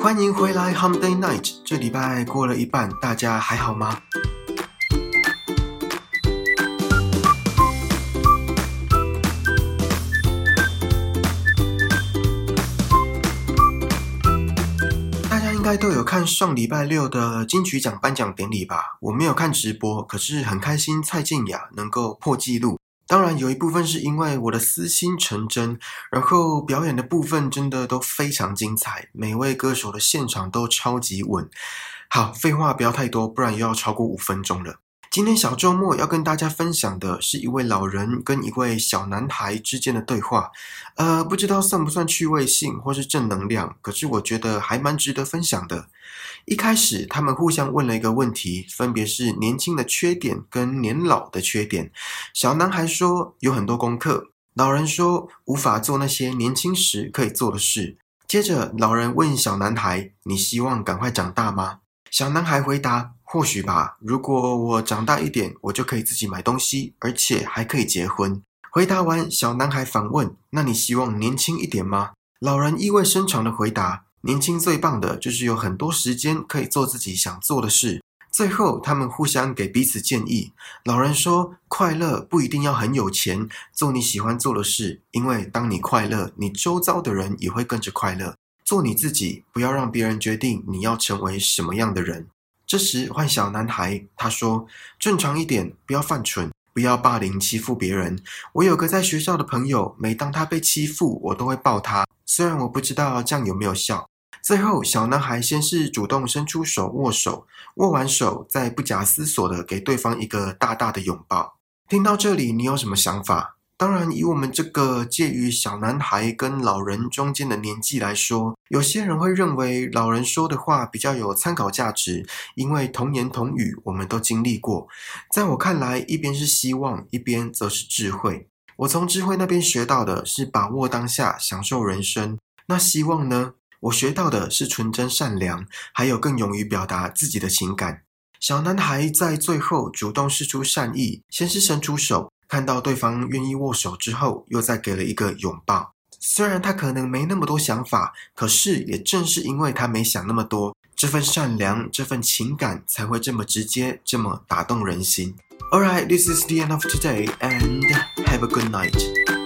欢迎回来 Hum Day Night。这礼拜过了一半，大家还好吗？大家应该都有看上礼拜六的金曲奖颁奖典礼吧？我没有看直播，可是很开心蔡健雅能够破纪录。当然，有一部分是因为我的私心成真，然后表演的部分真的都非常精彩，每位歌手的现场都超级稳。好，废话不要太多，不然又要超过五分钟了。今天小周末要跟大家分享的是一位老人跟一位小男孩之间的对话，呃，不知道算不算趣味性或是正能量，可是我觉得还蛮值得分享的。一开始，他们互相问了一个问题，分别是年轻的缺点跟年老的缺点。小男孩说有很多功课，老人说无法做那些年轻时可以做的事。接着，老人问小男孩：“你希望赶快长大吗？”小男孩回答：“或许吧。如果我长大一点，我就可以自己买东西，而且还可以结婚。”回答完，小男孩反问：“那你希望年轻一点吗？”老人意味深长的回答。年轻最棒的就是有很多时间可以做自己想做的事。最后，他们互相给彼此建议。老人说：“快乐不一定要很有钱，做你喜欢做的事，因为当你快乐，你周遭的人也会跟着快乐。做你自己，不要让别人决定你要成为什么样的人。”这时，换小男孩，他说：“正常一点，不要犯蠢，不要霸凌欺负别人。我有个在学校的朋友，每当他被欺负，我都会抱他。虽然我不知道这样有没有效。”最后，小男孩先是主动伸出手握手，握完手再不假思索的给对方一个大大的拥抱。听到这里，你有什么想法？当然，以我们这个介于小男孩跟老人中间的年纪来说，有些人会认为老人说的话比较有参考价值，因为童言童语，我们都经历过。在我看来，一边是希望，一边则是智慧。我从智慧那边学到的是把握当下，享受人生。那希望呢？我学到的是纯真善良，还有更勇于表达自己的情感。小男孩在最后主动示出善意，先是伸出手，看到对方愿意握手之后，又再给了一个拥抱。虽然他可能没那么多想法，可是也正是因为他没想那么多，这份善良，这份情感才会这么直接，这么打动人心。All right, this is the end of today, and have a good night.